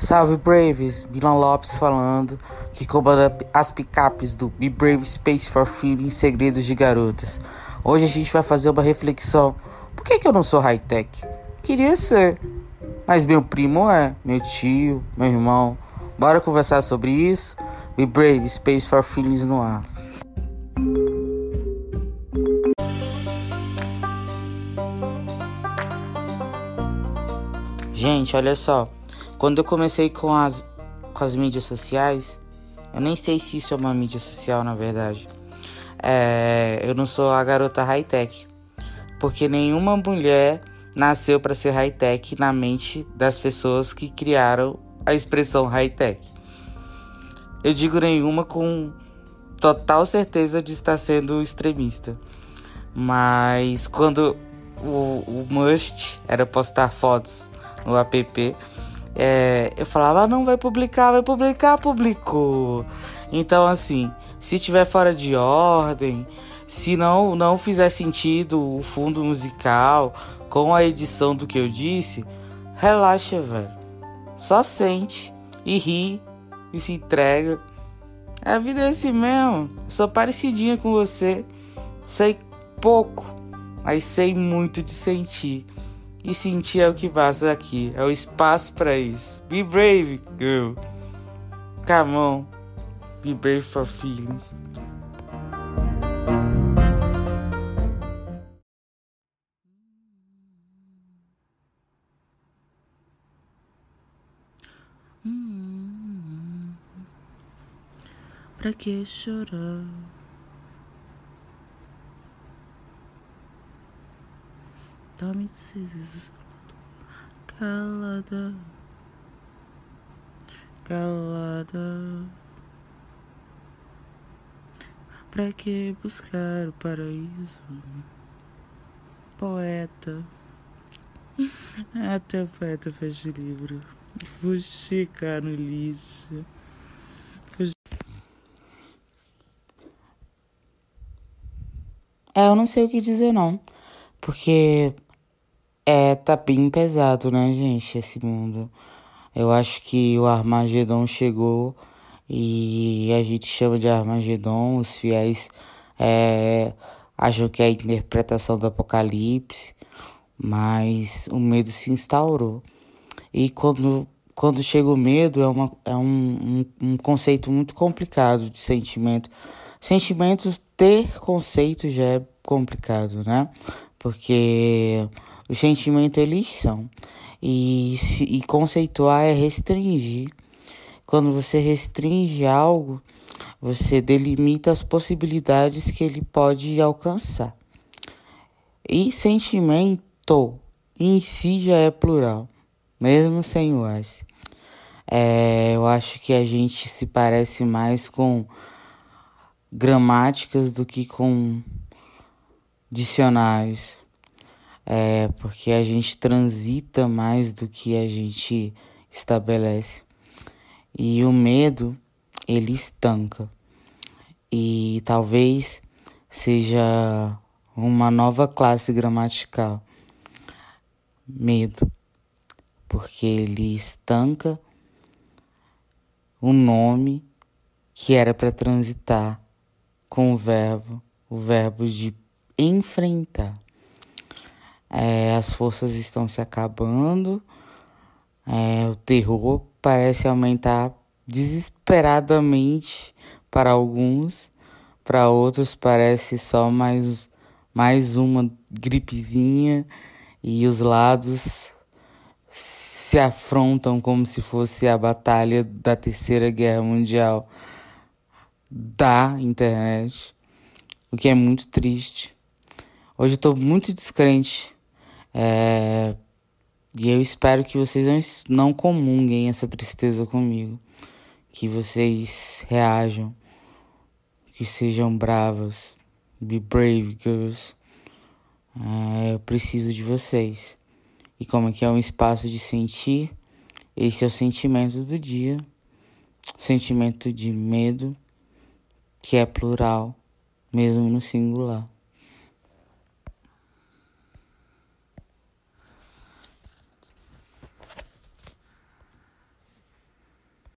Salve Braves, Milan Lopes falando, que comanda as picapes do Be Brave Space for Feeling Segredos de Garotas. Hoje a gente vai fazer uma reflexão. Por que, que eu não sou high-tech? Queria ser, mas meu primo é, meu tio, meu irmão. Bora conversar sobre isso? Be Brave Space for Feelings no ar. Gente, olha só. Quando eu comecei com as, com as mídias sociais, eu nem sei se isso é uma mídia social, na verdade. É, eu não sou a garota high-tech. Porque nenhuma mulher nasceu para ser high-tech na mente das pessoas que criaram a expressão high-tech. Eu digo nenhuma com total certeza de estar sendo extremista. Mas quando o, o must era postar fotos no app, é, eu falava, ah, não, vai publicar, vai publicar, publicou. Então, assim, se tiver fora de ordem, se não, não fizer sentido o fundo musical com a edição do que eu disse, relaxa, velho. Só sente e ri e se entrega. A vida é assim mesmo. Sou parecidinha com você. Sei pouco, mas sei muito de sentir. E sentir é o que basta aqui. É o espaço para isso. Be brave, girl. Come on. Be brave for feelings. Pra que chorar? Me calada, calada. Pra que buscar o paraíso? Poeta. Até o poeta fez livro. Fuxicar no lixo. É, eu não sei o que dizer não. Porque é, tá bem pesado, né, gente, esse mundo. Eu acho que o Armagedon chegou e a gente chama de Armagedon. Os fiéis é, acham que é a interpretação do Apocalipse, mas o medo se instaurou. E quando, quando chega o medo, é, uma, é um, um, um conceito muito complicado de sentimento. Sentimentos ter conceito já é complicado, né? Porque os sentimentos eles são. E, e conceituar é restringir. Quando você restringe algo, você delimita as possibilidades que ele pode alcançar. E sentimento em si já é plural, mesmo sem o S. É, eu acho que a gente se parece mais com gramáticas do que com dicionários é porque a gente transita mais do que a gente estabelece. E o medo, ele estanca. E talvez seja uma nova classe gramatical. Medo. Porque ele estanca o nome que era para transitar com o verbo, o verbo de enfrentar. É, as forças estão se acabando. É, o terror parece aumentar desesperadamente para alguns, para outros parece só mais, mais uma gripezinha e os lados se afrontam como se fosse a batalha da Terceira Guerra Mundial da internet, o que é muito triste. Hoje eu estou muito descrente é, e eu espero que vocês não comunguem essa tristeza comigo. Que vocês reajam. Que sejam bravas. Be brave, girls. É, eu preciso de vocês. E como que é um espaço de sentir, esse é o sentimento do dia. Sentimento de medo, que é plural, mesmo no singular.